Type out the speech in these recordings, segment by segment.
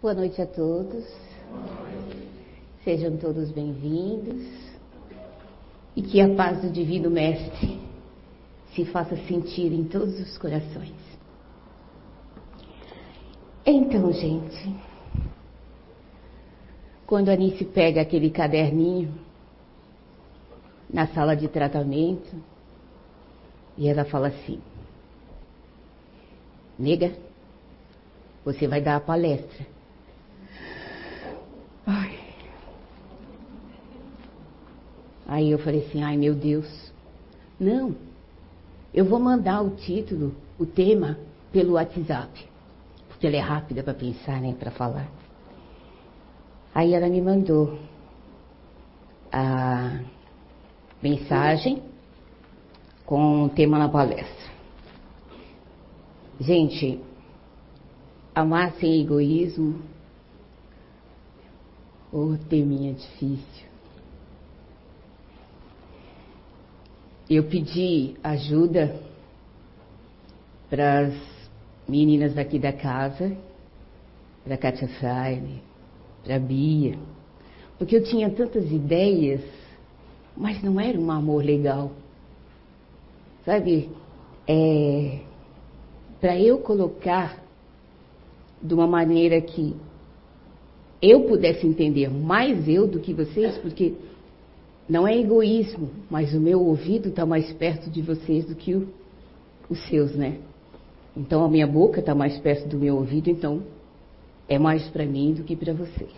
Boa noite a todos. Sejam todos bem-vindos. E que a paz do Divino Mestre se faça sentir em todos os corações. Então, gente, quando a Anice pega aquele caderninho na sala de tratamento e ela fala assim: Nega, você vai dar a palestra. Aí eu falei assim: ai meu Deus, não, eu vou mandar o título, o tema, pelo WhatsApp, porque ela é rápida para pensar, né, para falar. Aí ela me mandou a mensagem com o tema na palestra. Gente, amar sem egoísmo, ô oh, teminha difícil. Eu pedi ajuda para as meninas daqui da casa, para a Katia Freire, para a Bia, porque eu tinha tantas ideias, mas não era um amor legal. Sabe, é, para eu colocar de uma maneira que eu pudesse entender mais eu do que vocês, porque não é egoísmo, mas o meu ouvido está mais perto de vocês do que o, os seus, né? Então a minha boca está mais perto do meu ouvido, então é mais para mim do que para vocês.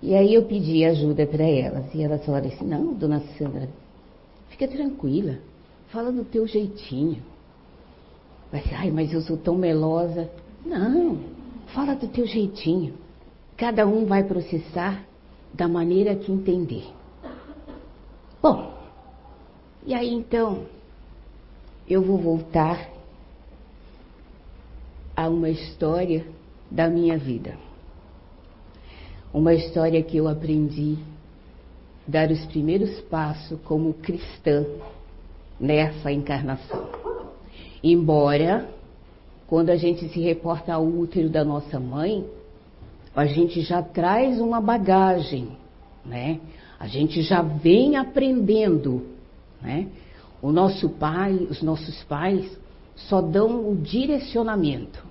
E aí eu pedi ajuda para elas e elas falaram assim: não, dona Sandra, fica tranquila, fala do teu jeitinho. Vai ser, ai, mas eu sou tão melosa. Não, fala do teu jeitinho. Cada um vai processar da maneira que entender. Bom, e aí então eu vou voltar a uma história da minha vida. Uma história que eu aprendi dar os primeiros passos como cristã nessa encarnação. Embora quando a gente se reporta ao útero da nossa mãe, a gente já traz uma bagagem, né? A gente já vem aprendendo, né? O nosso pai, os nossos pais só dão o direcionamento.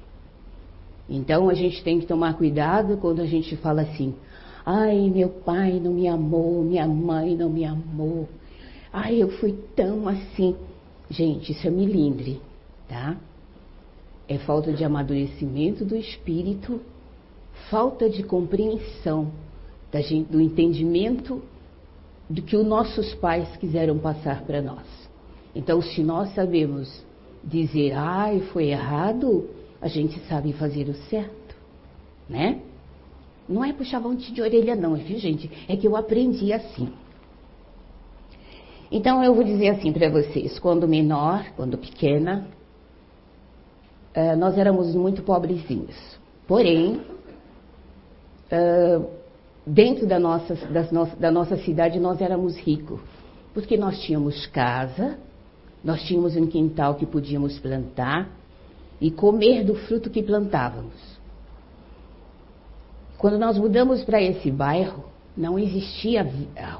Então a gente tem que tomar cuidado quando a gente fala assim: "Ai, meu pai não me amou, minha mãe não me amou. Ai, eu fui tão assim". Gente, isso é milindre, tá? É falta de amadurecimento do espírito, falta de compreensão da gente, do entendimento do que os nossos pais quiseram passar para nós. Então, se nós sabemos dizer, ai, foi errado, a gente sabe fazer o certo, né? Não é puxar monte de orelha, não, viu, gente? É que eu aprendi assim. Então, eu vou dizer assim para vocês: quando menor, quando pequena, uh, nós éramos muito pobrezinhos. Porém, uh, dentro da nossa, no da nossa cidade, nós éramos ricos. Porque nós tínhamos casa, nós tínhamos um quintal que podíamos plantar e comer do fruto que plantávamos. Quando nós mudamos para esse bairro, não existia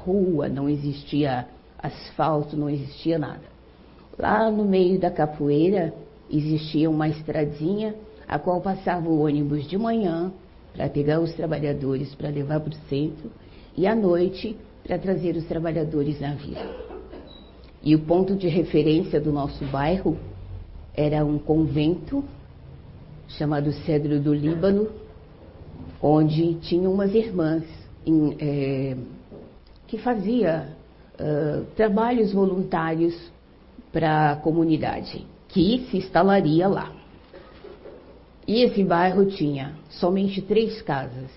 rua, não existia asfalto, não existia nada. Lá no meio da capoeira existia uma estradinha a qual passava o ônibus de manhã para pegar os trabalhadores para levar para o centro e à noite para trazer os trabalhadores na vila. E o ponto de referência do nosso bairro era um convento chamado Cedro do Líbano, onde tinha umas irmãs em, é, que fazia uh, trabalhos voluntários para a comunidade que se instalaria lá. E esse bairro tinha somente três casas.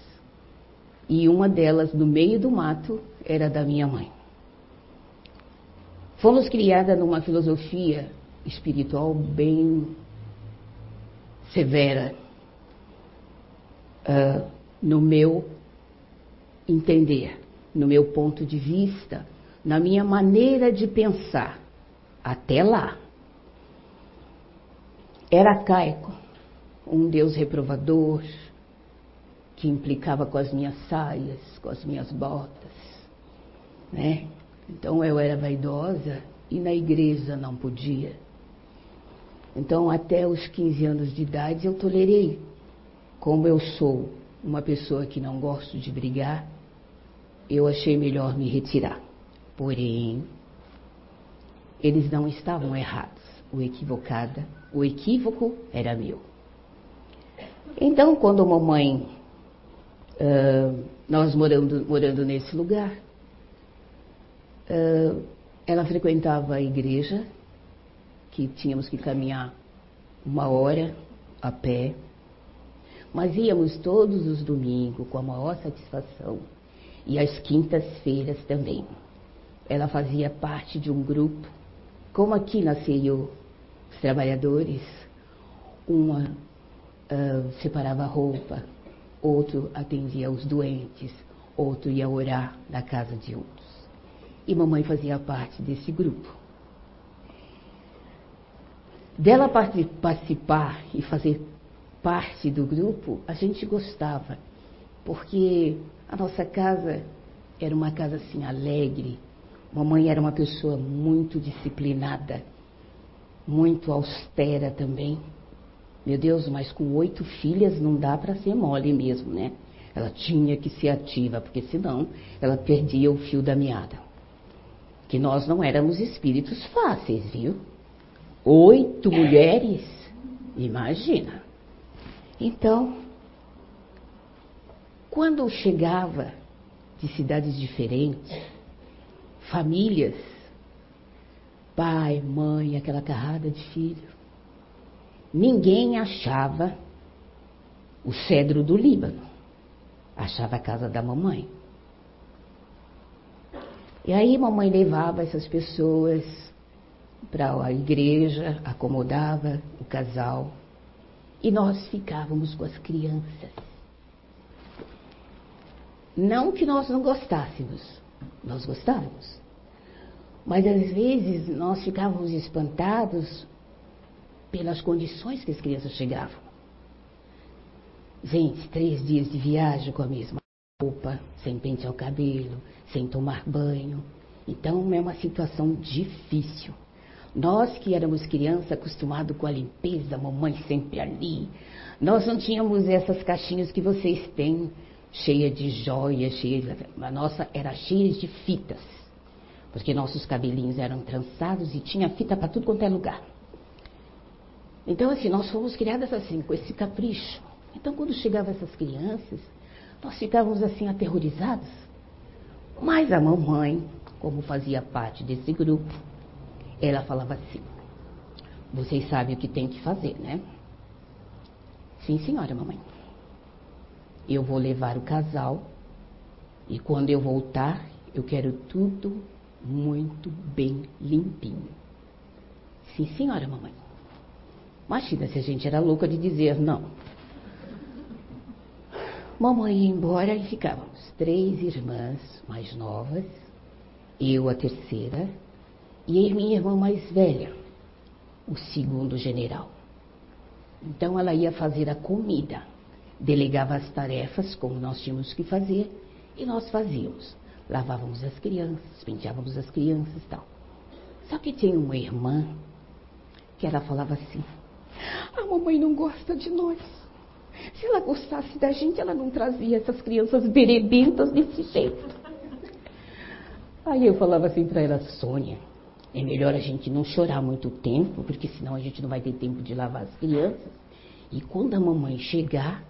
E uma delas, no meio do mato, era da minha mãe. Fomos criadas numa filosofia espiritual bem severa, uh, no meu entender, no meu ponto de vista, na minha maneira de pensar. Até lá era arcaico, um Deus reprovador, que implicava com as minhas saias, com as minhas botas, né? Então eu era vaidosa e na igreja não podia. Então até os 15 anos de idade eu tolerei. Como eu sou uma pessoa que não gosto de brigar, eu achei melhor me retirar. Porém, eles não estavam errados. O equivocada, o equívoco era meu. Então, quando a mamãe, uh, nós morando, morando nesse lugar, uh, ela frequentava a igreja, que tínhamos que caminhar uma hora a pé, mas íamos todos os domingos com a maior satisfação e às quintas-feiras também. Ela fazia parte de um grupo, como aqui na CIO, os trabalhadores, uma separava roupa, outro atendia os doentes, outro ia orar na casa de outros. E mamãe fazia parte desse grupo. Dela participar e fazer parte do grupo, a gente gostava, porque a nossa casa era uma casa assim alegre. Mamãe era uma pessoa muito disciplinada, muito austera também. Meu Deus, mas com oito filhas não dá para ser mole mesmo, né? Ela tinha que ser ativa, porque senão ela perdia o fio da meada. Que nós não éramos espíritos fáceis, viu? Oito mulheres, imagina. Então, quando chegava de cidades diferentes, famílias, pai, mãe, aquela carrada de filho, ninguém achava o cedro do Líbano, achava a casa da mamãe. E aí mamãe levava essas pessoas para a igreja, acomodava o casal e nós ficávamos com as crianças. Não que nós não gostássemos, nós gostávamos. Mas às vezes nós ficávamos espantados pelas condições que as crianças chegavam. Gente, três dias de viagem com a mesma roupa, sem pentear o cabelo, sem tomar banho. Então é uma situação difícil. Nós que éramos crianças acostumados com a limpeza, mamãe sempre ali, nós não tínhamos essas caixinhas que vocês têm, cheia de joias, cheia de... A nossa era cheia de fitas, porque nossos cabelinhos eram trançados e tinha fita para tudo quanto é lugar. Então, assim, nós fomos criadas assim, com esse capricho. Então, quando chegavam essas crianças, nós ficávamos assim aterrorizados. Mas a mamãe, como fazia parte desse grupo, ela falava assim: Vocês sabem o que tem que fazer, né? Sim, senhora, mamãe. Eu vou levar o casal e quando eu voltar, eu quero tudo muito bem limpinho. Sim, senhora, mamãe. Imagina se a gente era louca de dizer não. Mamãe ia embora e ficávamos três irmãs mais novas, eu a terceira e a minha irmã mais velha, o segundo general. Então ela ia fazer a comida, delegava as tarefas como nós tínhamos que fazer e nós fazíamos. Lavávamos as crianças, penteávamos as crianças e tal. Só que tinha uma irmã que ela falava assim: A mamãe não gosta de nós. Se ela gostasse da gente, ela não trazia essas crianças berebentas desse jeito. Aí eu falava assim para ela, Sônia, é melhor a gente não chorar muito tempo, porque senão a gente não vai ter tempo de lavar as crianças. E quando a mamãe chegar,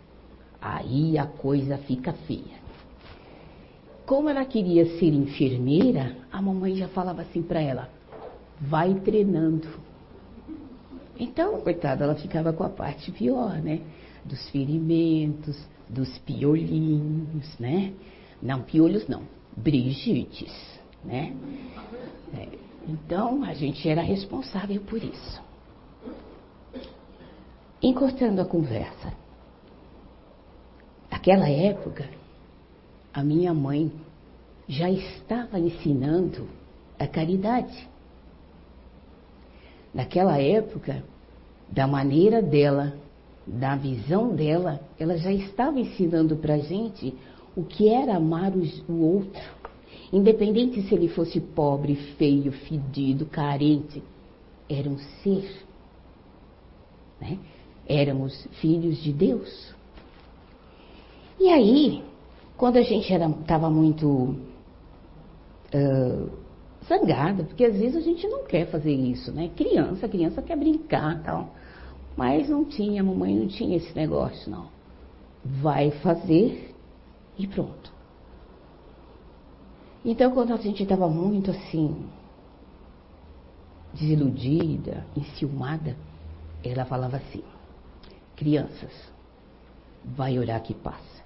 aí a coisa fica feia. Como ela queria ser enfermeira, a mamãe já falava assim para ela: vai treinando. Então, coitada, ela ficava com a parte pior, né? Dos ferimentos, dos piolinhos, né? Não, piolhos não, brigites, né? É, então, a gente era responsável por isso. Encurtando a conversa. Naquela época, a minha mãe já estava ensinando a caridade. Naquela época, da maneira dela, da visão dela, ela já estava ensinando para a gente o que era amar o outro, independente se ele fosse pobre, feio, fedido, carente, era um ser. Né? Éramos filhos de Deus. E aí, quando a gente estava muito uh, zangada, porque às vezes a gente não quer fazer isso, né? Criança, criança quer brincar tal. Mas não tinha, mamãe não tinha esse negócio, não. Vai fazer e pronto. Então, quando a gente estava muito assim, desiludida, enciumada, ela falava assim: crianças, vai orar que passa.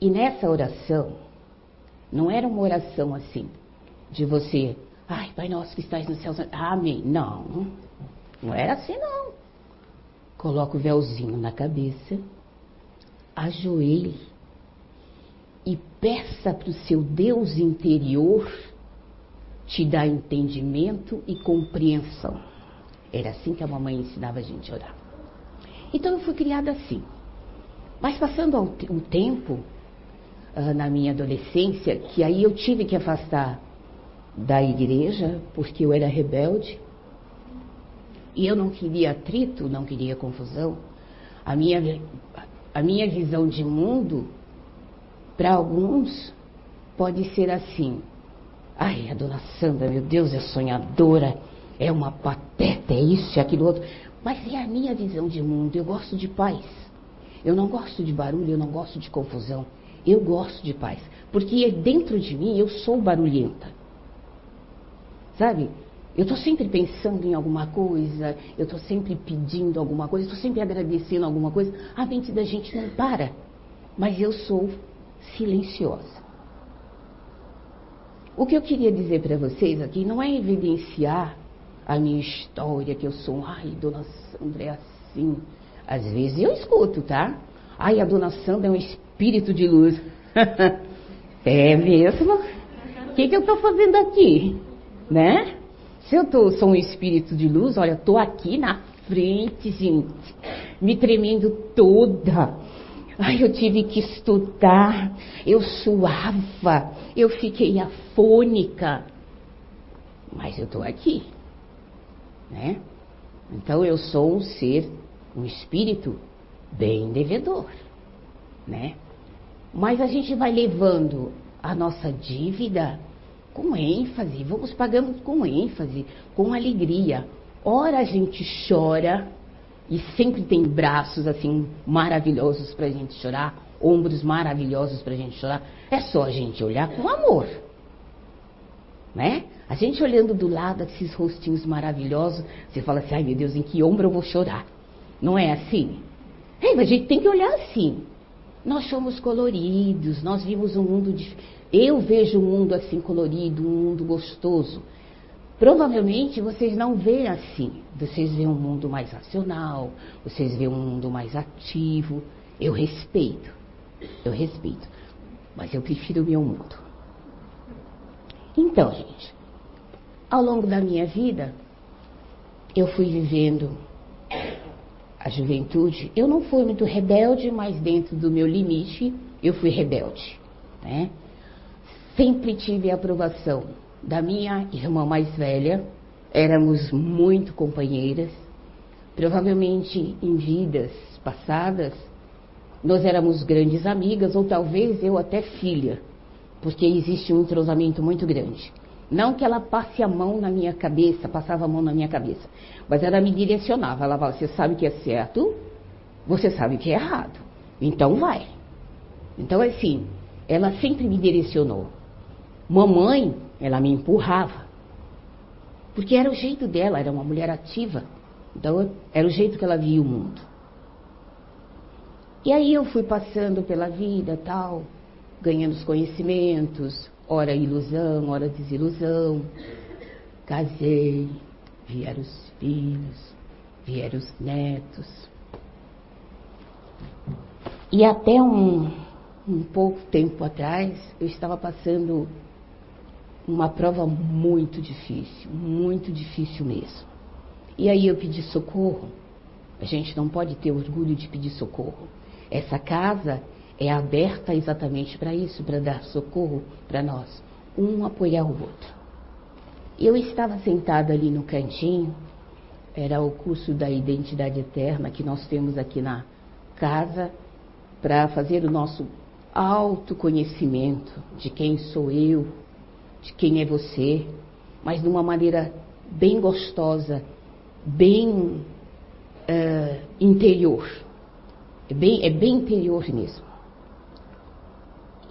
E nessa oração, não era uma oração assim, de você, ai, Pai nosso que estás no céu, amém. Não, não era assim não. Coloca o véuzinho na cabeça, ajoelhe e peça para o seu Deus interior te dar entendimento e compreensão. Era assim que a mamãe ensinava a gente a orar. Então eu fui criada assim. Mas passando o tempo, uh, na minha adolescência, que aí eu tive que afastar da igreja, porque eu era rebelde. E eu não queria atrito, não queria confusão. A minha, a minha visão de mundo, para alguns, pode ser assim. Ai, a dona Sandra, meu Deus, é sonhadora, é uma pateta, é isso e aquilo outro. Mas é a minha visão de mundo, eu gosto de paz. Eu não gosto de barulho, eu não gosto de confusão. Eu gosto de paz, porque dentro de mim eu sou barulhenta. Sabe? Eu estou sempre pensando em alguma coisa, eu estou sempre pedindo alguma coisa, estou sempre agradecendo alguma coisa. A mente da gente não para, mas eu sou silenciosa. O que eu queria dizer para vocês aqui não é evidenciar a minha história, que eu sou, ai, dona Sandra é assim. Às vezes eu escuto, tá? Ai, a dona Sandra é um espírito de luz. é mesmo? O que, que eu estou fazendo aqui? Né? Se eu tô, sou um espírito de luz, olha, estou aqui na frente, gente, me tremendo toda. Ai, eu tive que estudar, eu suava, eu fiquei afônica. Mas eu estou aqui, né? Então eu sou um ser, um espírito bem devedor, né? Mas a gente vai levando a nossa dívida com ênfase, vamos pagando com ênfase, com alegria. Ora a gente chora e sempre tem braços assim maravilhosos para a gente chorar, ombros maravilhosos para a gente chorar. É só a gente olhar com amor, né? A gente olhando do lado esses rostinhos maravilhosos, você fala assim, ai meu Deus, em que ombro eu vou chorar? Não é assim? É, mas a gente tem que olhar assim. Nós somos coloridos, nós vimos um mundo de... Eu vejo um mundo assim colorido, um mundo gostoso. Provavelmente vocês não veem assim. Vocês veem um mundo mais racional, vocês veem um mundo mais ativo. Eu respeito, eu respeito. Mas eu prefiro o meu mundo. Então, gente, ao longo da minha vida, eu fui vivendo a juventude, eu não fui muito rebelde, mas dentro do meu limite eu fui rebelde. Né? Sempre tive a aprovação da minha irmã mais velha, éramos muito companheiras, provavelmente em vidas passadas nós éramos grandes amigas, ou talvez eu até filha, porque existe um entrosamento muito grande. Não que ela passe a mão na minha cabeça, passava a mão na minha cabeça, mas ela me direcionava. Ela falava: Você sabe que é certo, você sabe que é errado, então vai. Então, assim, ela sempre me direcionou. Mamãe, ela me empurrava, porque era o jeito dela, era uma mulher ativa, então era o jeito que ela via o mundo. E aí eu fui passando pela vida, tal, ganhando os conhecimentos, ora ilusão, ora desilusão. Casei, vieram os filhos, vieram os netos. E até um, um pouco tempo atrás, eu estava passando uma prova muito difícil, muito difícil mesmo. E aí eu pedi socorro. A gente não pode ter orgulho de pedir socorro. Essa casa é aberta exatamente para isso, para dar socorro para nós, um apoiar o outro. Eu estava sentada ali no cantinho, era o curso da identidade eterna que nós temos aqui na casa, para fazer o nosso autoconhecimento de quem sou eu, de quem é você, mas de uma maneira bem gostosa, bem uh, interior. É bem, é bem interior mesmo.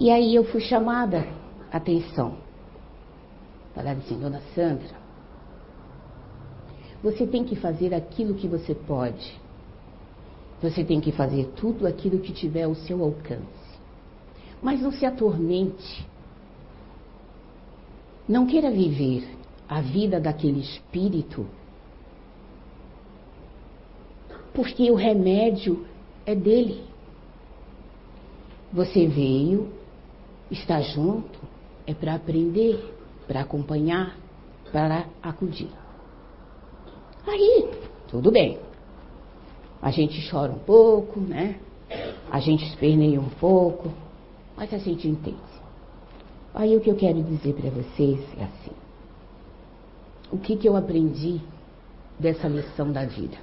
E aí eu fui chamada a atenção. Falaram assim, dona Sandra, você tem que fazer aquilo que você pode. Você tem que fazer tudo aquilo que tiver ao seu alcance. Mas não se atormente. Não queira viver a vida daquele espírito, porque o remédio é dele. Você veio, está junto, é para aprender, para acompanhar, para acudir. Aí, tudo bem. A gente chora um pouco, né? A gente esperneia um pouco, mas a gente entende. Aí o que eu quero dizer para vocês é assim. O que, que eu aprendi dessa lição da vida?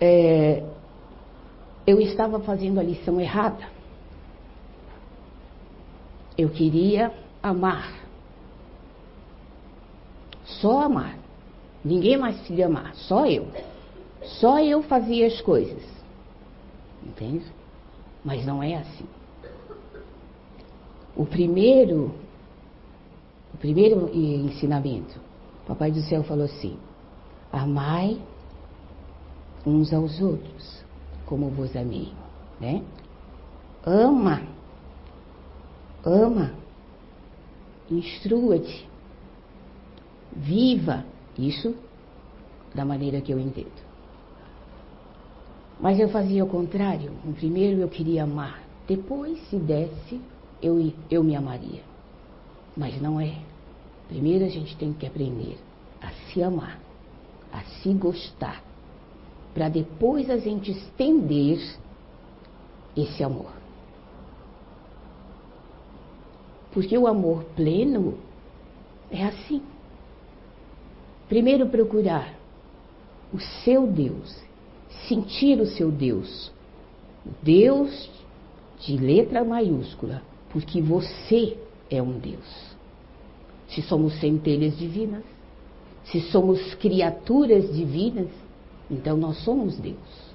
É, eu estava fazendo a lição errada. Eu queria amar. Só amar. Ninguém mais queria amar, só eu. Só eu fazia as coisas. Entende? Mas não é assim. O primeiro, o primeiro ensinamento, o Papai do Céu falou assim: amai uns aos outros, como vos amei, né? Ama, ama, instrua-te, viva isso da maneira que eu entendo. Mas eu fazia o contrário. Primeiro eu queria amar, depois, se desse, eu, eu me amaria. Mas não é. Primeiro a gente tem que aprender a se amar, a se gostar, para depois a gente estender esse amor. Porque o amor pleno é assim. Primeiro procurar o seu Deus, sentir o seu Deus. Deus de letra maiúscula, porque você é um Deus. Se somos centelhas divinas, se somos criaturas divinas, então nós somos Deus.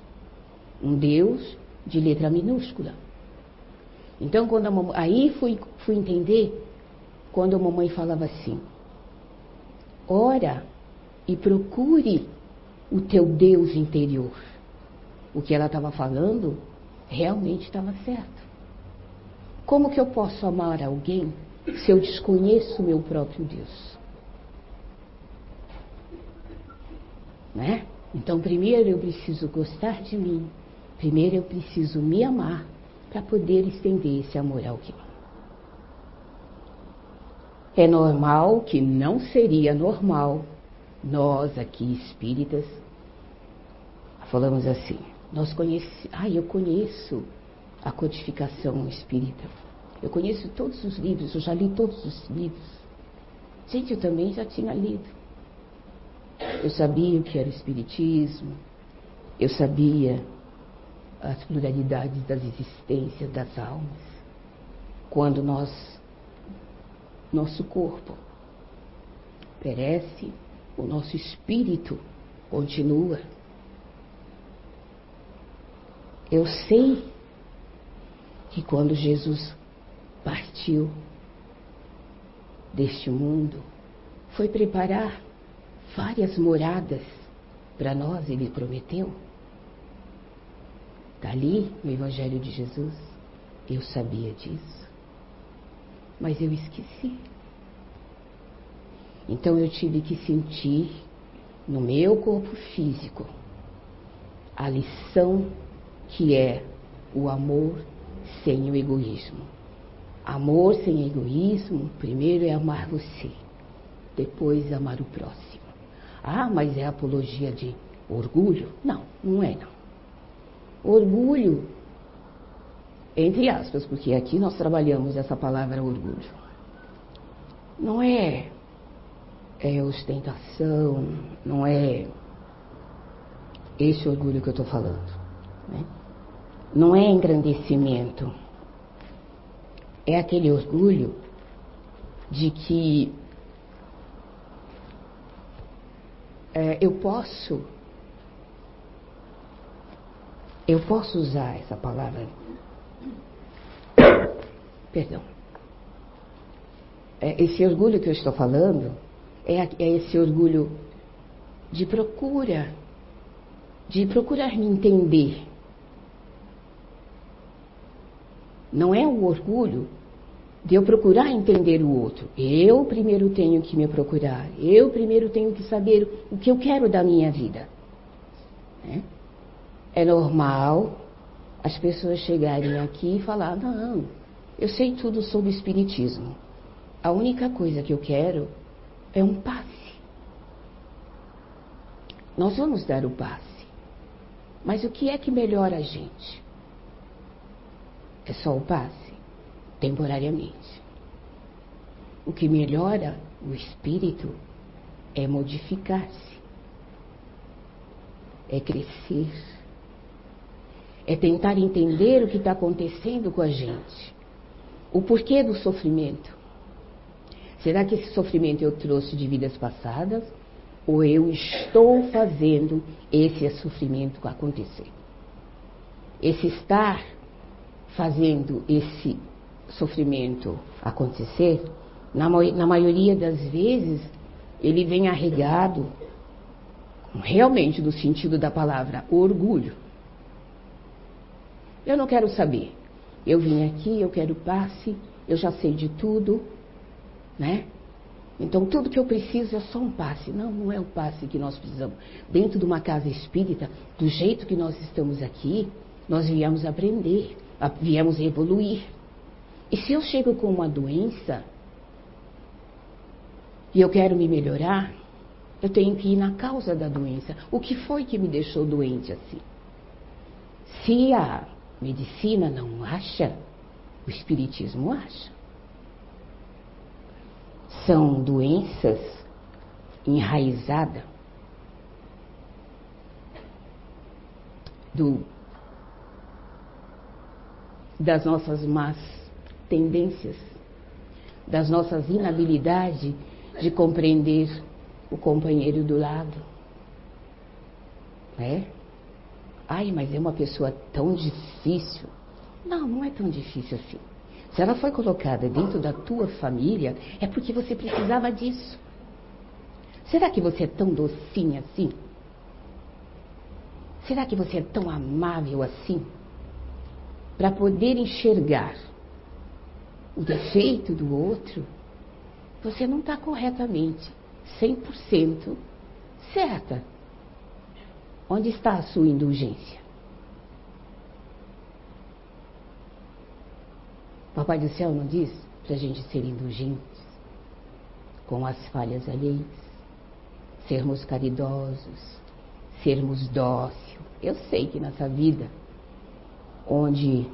Um Deus de letra minúscula. Então, quando a mamãe, aí fui, fui entender quando a mamãe falava assim: ora e procure o teu Deus interior. O que ela estava falando realmente estava certo. Como que eu posso amar alguém se eu desconheço o meu próprio Deus? Né? Então, primeiro eu preciso gostar de mim, primeiro eu preciso me amar para poder estender esse amor a alguém. É normal que não seria normal nós aqui espíritas falamos assim. Nós conhecemos, ah, eu conheço a codificação espírita. Eu conheço todos os livros, eu já li todos os livros. Gente, eu também já tinha lido. Eu sabia o que era o espiritismo, eu sabia as pluralidades das existências das almas. Quando nós, nosso corpo perece, o nosso espírito continua. Eu sei que quando Jesus partiu deste mundo, foi preparar várias moradas para nós, ele prometeu. Está ali no Evangelho de Jesus. Eu sabia disso, mas eu esqueci. Então eu tive que sentir no meu corpo físico a lição que é o amor sem o egoísmo. Amor sem egoísmo, primeiro é amar você, depois amar o próximo. Ah, mas é apologia de orgulho? Não, não é não. Orgulho, entre aspas, porque aqui nós trabalhamos essa palavra orgulho. Não é, é ostentação, não é esse orgulho que eu estou falando. Né? Não é engrandecimento. É aquele orgulho de que é, eu posso eu posso usar essa palavra. Perdão. É, esse orgulho que eu estou falando é, é esse orgulho de procura, de procurar me entender. Não é o orgulho de eu procurar entender o outro. Eu primeiro tenho que me procurar. Eu primeiro tenho que saber o que eu quero da minha vida. Né? É normal as pessoas chegarem aqui e falar: não, eu sei tudo sobre espiritismo. A única coisa que eu quero é um passe. Nós vamos dar o passe. Mas o que é que melhora a gente? É só o passe, temporariamente. O que melhora o espírito é modificar-se, é crescer é tentar entender o que está acontecendo com a gente. O porquê do sofrimento. Será que esse sofrimento eu trouxe de vidas passadas? Ou eu estou fazendo esse sofrimento acontecer? Esse estar fazendo esse sofrimento acontecer, na, na maioria das vezes, ele vem arregado, realmente no sentido da palavra orgulho. Eu não quero saber. Eu vim aqui, eu quero passe, eu já sei de tudo, né? Então tudo que eu preciso é só um passe. Não, não é o passe que nós precisamos. Dentro de uma casa espírita, do jeito que nós estamos aqui, nós viemos aprender, viemos evoluir. E se eu chego com uma doença e eu quero me melhorar, eu tenho que ir na causa da doença. O que foi que me deixou doente assim? Se a medicina não acha, o espiritismo acha. São doenças enraizadas do, das nossas más tendências, das nossas inabilidades de compreender o companheiro do lado. É? Ai, mas é uma pessoa tão difícil. Não, não é tão difícil assim. Se ela foi colocada dentro da tua família, é porque você precisava disso. Será que você é tão docinha assim? Será que você é tão amável assim? Para poder enxergar o defeito do outro, você não está corretamente, 100% certa. Onde está a sua indulgência? Papai do céu não diz para a gente ser indulgentes com as falhas alheias, sermos caridosos, sermos dóceis. Eu sei que nessa vida, onde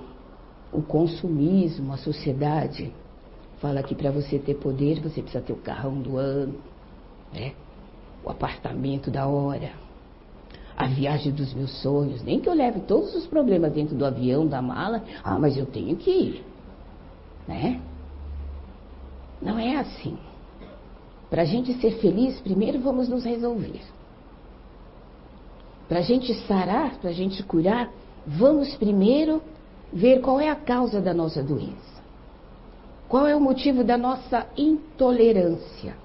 o consumismo, a sociedade, fala que para você ter poder você precisa ter o carrão do ano, né? o apartamento da hora a viagem dos meus sonhos, nem que eu leve todos os problemas dentro do avião, da mala, ah, mas eu tenho que ir, né? Não é assim. Para a gente ser feliz, primeiro vamos nos resolver. Para a gente sarar, para a gente curar, vamos primeiro ver qual é a causa da nossa doença. Qual é o motivo da nossa intolerância?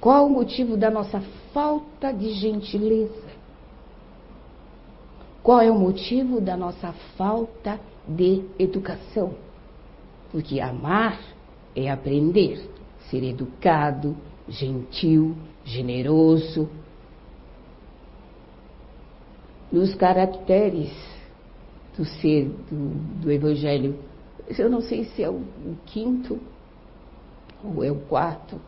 Qual o motivo da nossa falta de gentileza? Qual é o motivo da nossa falta de educação? Porque amar é aprender, ser educado, gentil, generoso. Nos caracteres do ser do, do Evangelho, eu não sei se é o, o quinto ou é o quarto,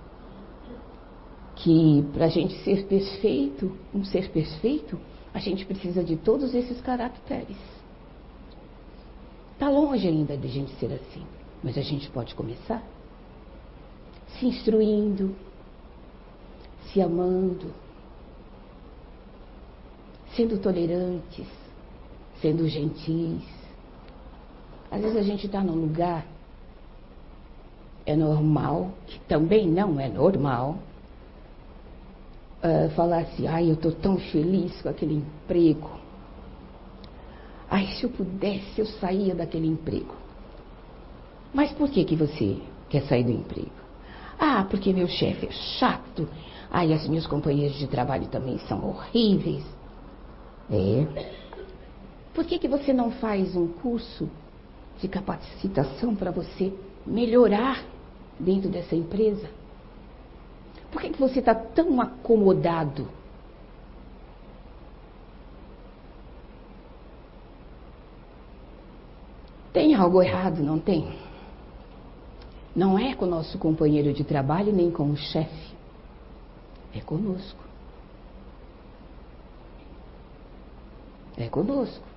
que para a gente ser perfeito, um ser perfeito, a gente precisa de todos esses caracteres. Está longe ainda de a gente ser assim, mas a gente pode começar se instruindo, se amando, sendo tolerantes, sendo gentis. Às vezes a gente está num lugar, é normal, que também não é normal, uh, falar assim, ai, eu estou tão feliz com aquele emprego. Ai, se eu pudesse, eu saía daquele emprego. Mas por que, que você quer sair do emprego? Ah, porque meu chefe é chato. Ai, as minhas companheiras de trabalho também são horríveis. É. Por que, que você não faz um curso de capacitação para você melhorar dentro dessa empresa? Por que, que você está tão acomodado? Tem algo errado, não tem? Não é com o nosso companheiro de trabalho nem com o chefe. É conosco. É conosco.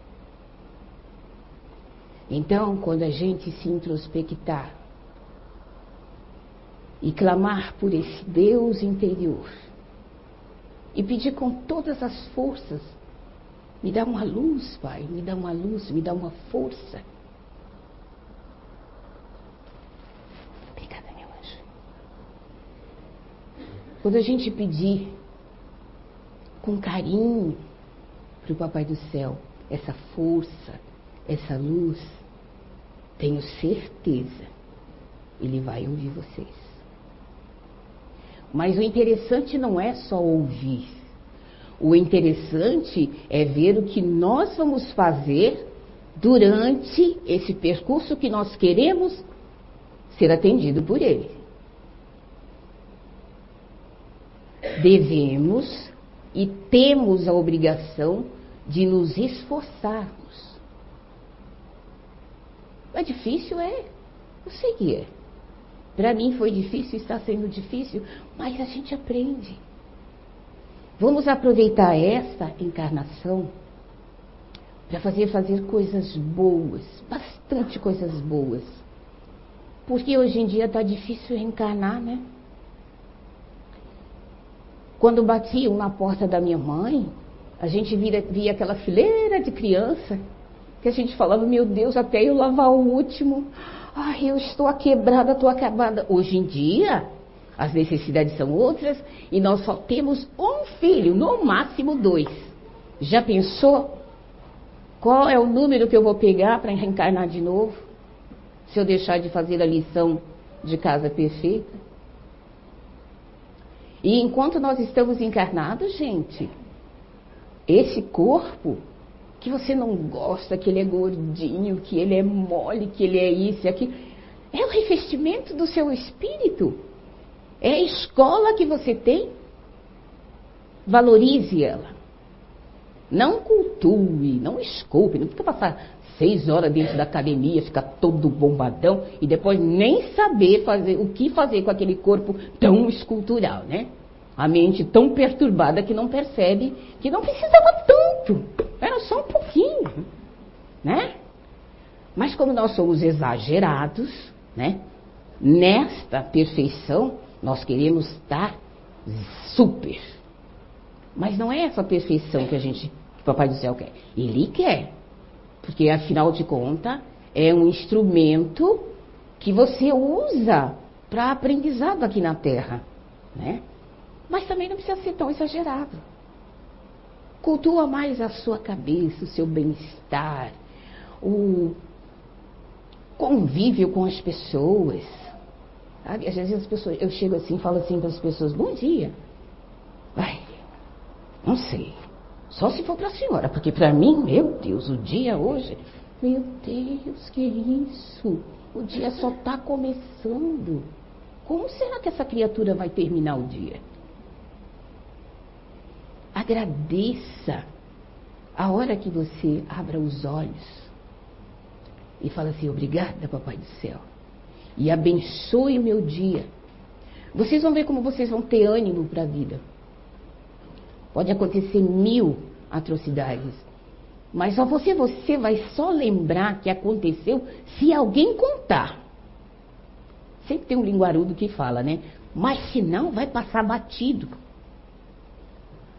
Então, quando a gente se introspectar e clamar por esse Deus interior e pedir com todas as forças, me dá uma luz, Pai, me dá uma luz, me dá uma força. Obrigada, meu anjo. Quando a gente pedir com carinho para o Papai do Céu essa força, essa luz, tenho certeza, ele vai ouvir vocês. Mas o interessante não é só ouvir. O interessante é ver o que nós vamos fazer durante esse percurso que nós queremos ser atendido por ele. Devemos e temos a obrigação de nos esforçarmos. É difícil? É. Eu sei que é. Para mim foi difícil, está sendo difícil, mas a gente aprende. Vamos aproveitar esta encarnação para fazer fazer coisas boas, bastante coisas boas. Porque hoje em dia está difícil reencarnar, né? Quando batiam na porta da minha mãe, a gente via, via aquela fileira de criança que a gente falava, meu Deus, até eu lavar o último. Ai, eu estou quebrada, estou acabada. Hoje em dia, as necessidades são outras e nós só temos um filho, no máximo dois. Já pensou qual é o número que eu vou pegar para reencarnar de novo? Se eu deixar de fazer a lição de casa perfeita? E enquanto nós estamos encarnados, gente, esse corpo que você não gosta, que ele é gordinho, que ele é mole, que ele é isso e aquilo. É o revestimento do seu espírito. É a escola que você tem. Valorize ela. Não cultue, não esculpe, não fica passar seis horas dentro da academia, ficar todo bombadão e depois nem saber fazer o que fazer com aquele corpo tão escultural, né? A mente tão perturbada que não percebe que não precisava tanto. Era só um pouquinho, né? Mas como nós somos exagerados, né? Nesta perfeição, nós queremos estar super. Mas não é essa perfeição que a gente, que o Papai do Céu quer. Ele quer. Porque afinal de contas, é um instrumento que você usa para aprendizado aqui na Terra, né? Mas também não precisa ser tão exagerado. Cultua mais a sua cabeça, o seu bem-estar, o convívio com as pessoas. Sabe? Às vezes as pessoas, eu chego assim, falo assim para as pessoas, bom dia. Ai, não sei. Só se for para a senhora, porque para mim, meu Deus, o dia hoje, meu Deus, que isso? O dia só está começando. Como será que essa criatura vai terminar o dia? Agradeça a hora que você abra os olhos e fala assim: Obrigada, Papai do Céu. E abençoe o meu dia. Vocês vão ver como vocês vão ter ânimo para a vida. Pode acontecer mil atrocidades. Mas só você, você vai só lembrar que aconteceu se alguém contar. Sempre tem um linguarudo que fala, né? Mas se não, vai passar batido.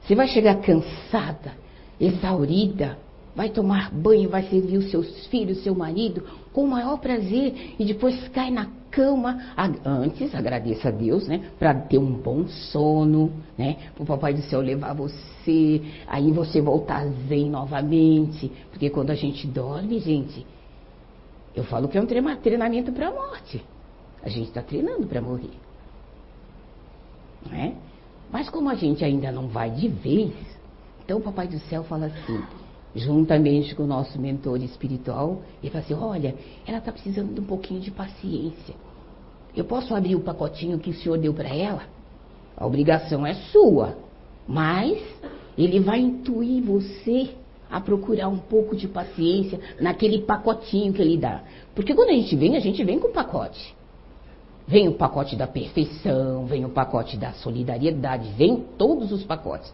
Você vai chegar cansada, exaurida, vai tomar banho, vai servir os seus filhos, seu marido, com o maior prazer, e depois cai na cama. Antes, agradeça a Deus, né? Para ter um bom sono, né? Para o Papai do Céu levar você, aí você voltar zen novamente. Porque quando a gente dorme, gente, eu falo que é um treinamento para a morte. A gente está treinando para morrer. Não é? Mas como a gente ainda não vai de vez, então o Papai do Céu fala assim, juntamente com o nosso mentor espiritual, ele fala assim, olha, ela está precisando de um pouquinho de paciência. Eu posso abrir o pacotinho que o senhor deu para ela? A obrigação é sua, mas ele vai intuir você a procurar um pouco de paciência naquele pacotinho que ele dá. Porque quando a gente vem, a gente vem com pacote. Vem o pacote da perfeição, vem o pacote da solidariedade, vem todos os pacotes.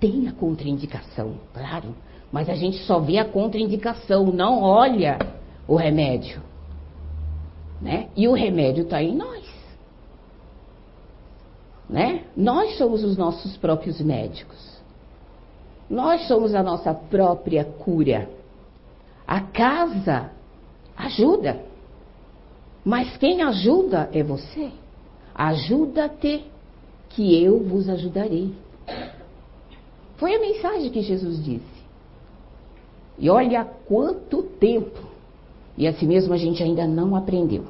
Tem a contraindicação, claro, mas a gente só vê a contraindicação, não olha o remédio. Né? E o remédio está em nós. Né? Nós somos os nossos próprios médicos. Nós somos a nossa própria cura. A casa ajuda. Mas quem ajuda é você. Ajuda-te, que eu vos ajudarei. Foi a mensagem que Jesus disse. E olha quanto tempo. E assim mesmo a gente ainda não aprendeu.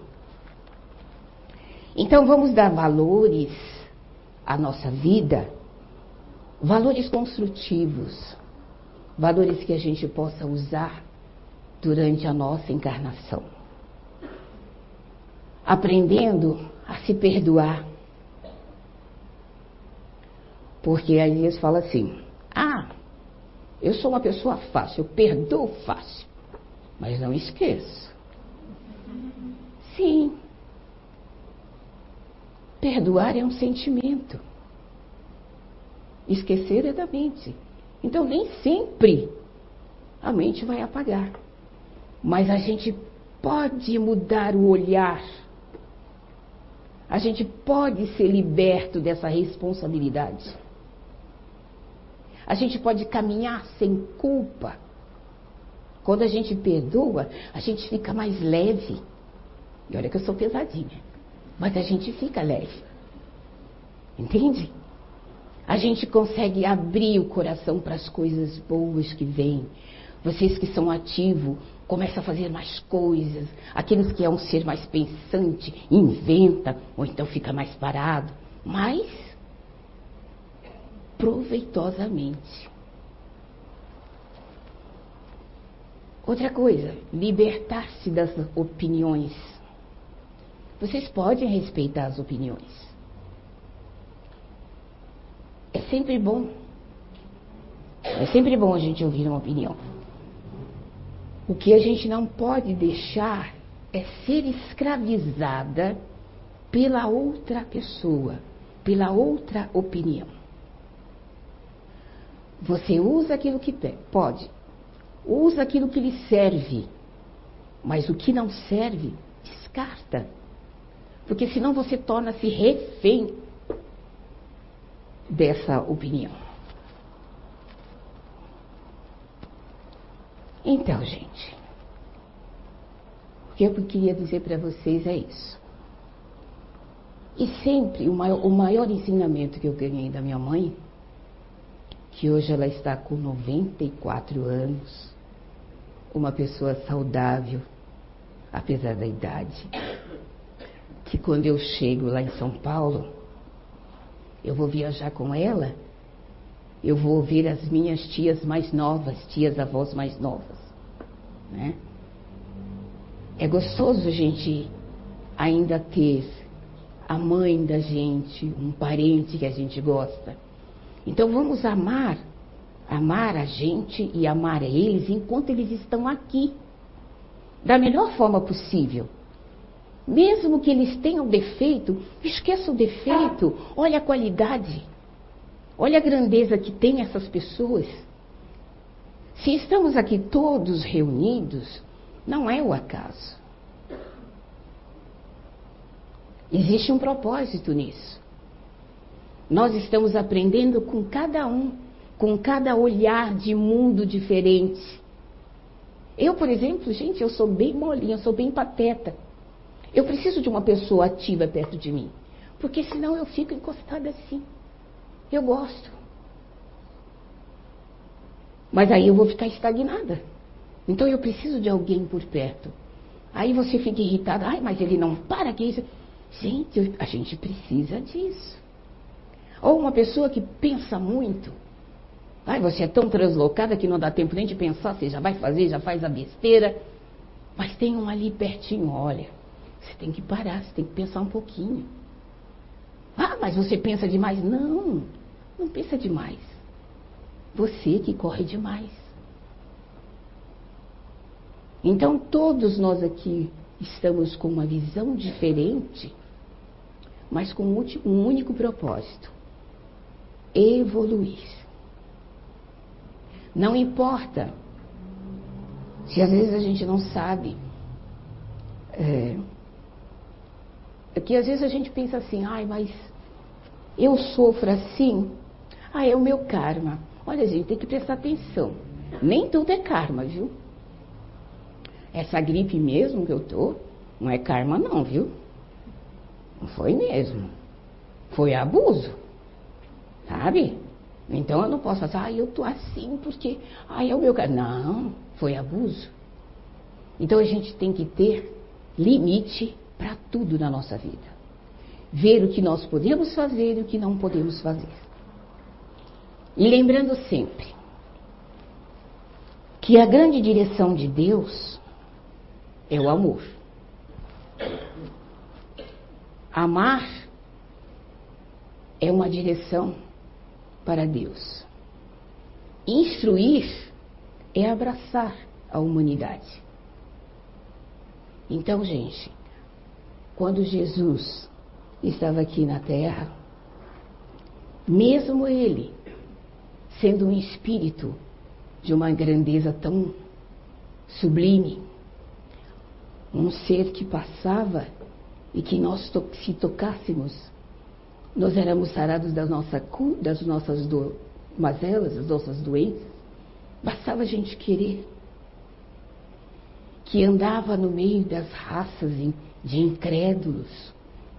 Então vamos dar valores à nossa vida, valores construtivos, valores que a gente possa usar durante a nossa encarnação aprendendo a se perdoar. Porque aí eles falam assim: ah, eu sou uma pessoa fácil, eu perdoo fácil, mas não esqueço. Sim. Perdoar é um sentimento. Esquecer é da mente. Então, nem sempre a mente vai apagar. Mas a gente pode mudar o olhar a gente pode ser liberto dessa responsabilidade. A gente pode caminhar sem culpa. Quando a gente perdoa, a gente fica mais leve. E olha que eu sou pesadinha, mas a gente fica leve. Entende? A gente consegue abrir o coração para as coisas boas que vêm. Vocês que são ativos, começa a fazer mais coisas. Aqueles que é um ser mais pensante, inventa, ou então fica mais parado, mas proveitosamente. Outra coisa, libertar-se das opiniões. Vocês podem respeitar as opiniões. É sempre bom. É sempre bom a gente ouvir uma opinião. O que a gente não pode deixar é ser escravizada pela outra pessoa, pela outra opinião. Você usa aquilo que pode, usa aquilo que lhe serve, mas o que não serve, descarta. Porque senão você torna-se refém dessa opinião. Então, gente, o que eu queria dizer para vocês é isso. E sempre o maior, o maior ensinamento que eu ganhei da minha mãe, que hoje ela está com 94 anos, uma pessoa saudável, apesar da idade, que quando eu chego lá em São Paulo, eu vou viajar com ela eu vou ouvir as minhas tias mais novas, tias avós mais novas. Né? É gostoso a gente ainda ter a mãe da gente, um parente que a gente gosta. Então vamos amar, amar a gente e amar eles enquanto eles estão aqui, da melhor forma possível. Mesmo que eles tenham defeito, esqueça o defeito, olha a qualidade. Olha a grandeza que tem essas pessoas. Se estamos aqui todos reunidos, não é o acaso. Existe um propósito nisso. Nós estamos aprendendo com cada um, com cada olhar de mundo diferente. Eu, por exemplo, gente, eu sou bem molinha, eu sou bem pateta. Eu preciso de uma pessoa ativa perto de mim, porque senão eu fico encostada assim. Eu gosto. Mas aí eu vou ficar estagnada. Então eu preciso de alguém por perto. Aí você fica irritado, ai, mas ele não para que isso. Gente, a gente precisa disso. Ou uma pessoa que pensa muito. Ai, você é tão translocada que não dá tempo nem de pensar, você já vai fazer, já faz a besteira. Mas tem um ali pertinho, olha. Você tem que parar, você tem que pensar um pouquinho. Ah, mas você pensa demais. Não, não pensa demais. Você que corre demais. Então, todos nós aqui estamos com uma visão diferente, mas com um único propósito: evoluir. Não importa se às vezes a gente não sabe. É, é que às vezes a gente pensa assim, ai, mas eu sofro assim, ah, é o meu karma. Olha, gente, tem que prestar atenção. Nem tudo é karma, viu? Essa gripe mesmo que eu tô, não é karma não, viu? Não foi mesmo. Foi abuso. Sabe? Então eu não posso falar, ah, eu tô assim porque, ah, é o meu karma. Não, foi abuso. Então a gente tem que ter limite para tudo na nossa vida. Ver o que nós podemos fazer e o que não podemos fazer. E lembrando sempre que a grande direção de Deus é o amor. Amar é uma direção para Deus. Instruir é abraçar a humanidade. Então, gente, quando Jesus estava aqui na terra, mesmo ele sendo um espírito de uma grandeza tão sublime, um ser que passava e que nós se tocássemos, nós éramos sarados das, nossa, das nossas do, mazelas, das nossas doenças. Bastava a gente querer. Que andava no meio das raças de incrédulos,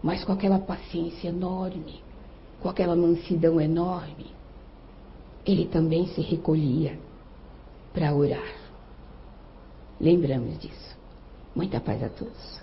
mas com aquela paciência enorme, com aquela mansidão enorme, ele também se recolhia para orar. Lembramos disso. Muita paz a todos.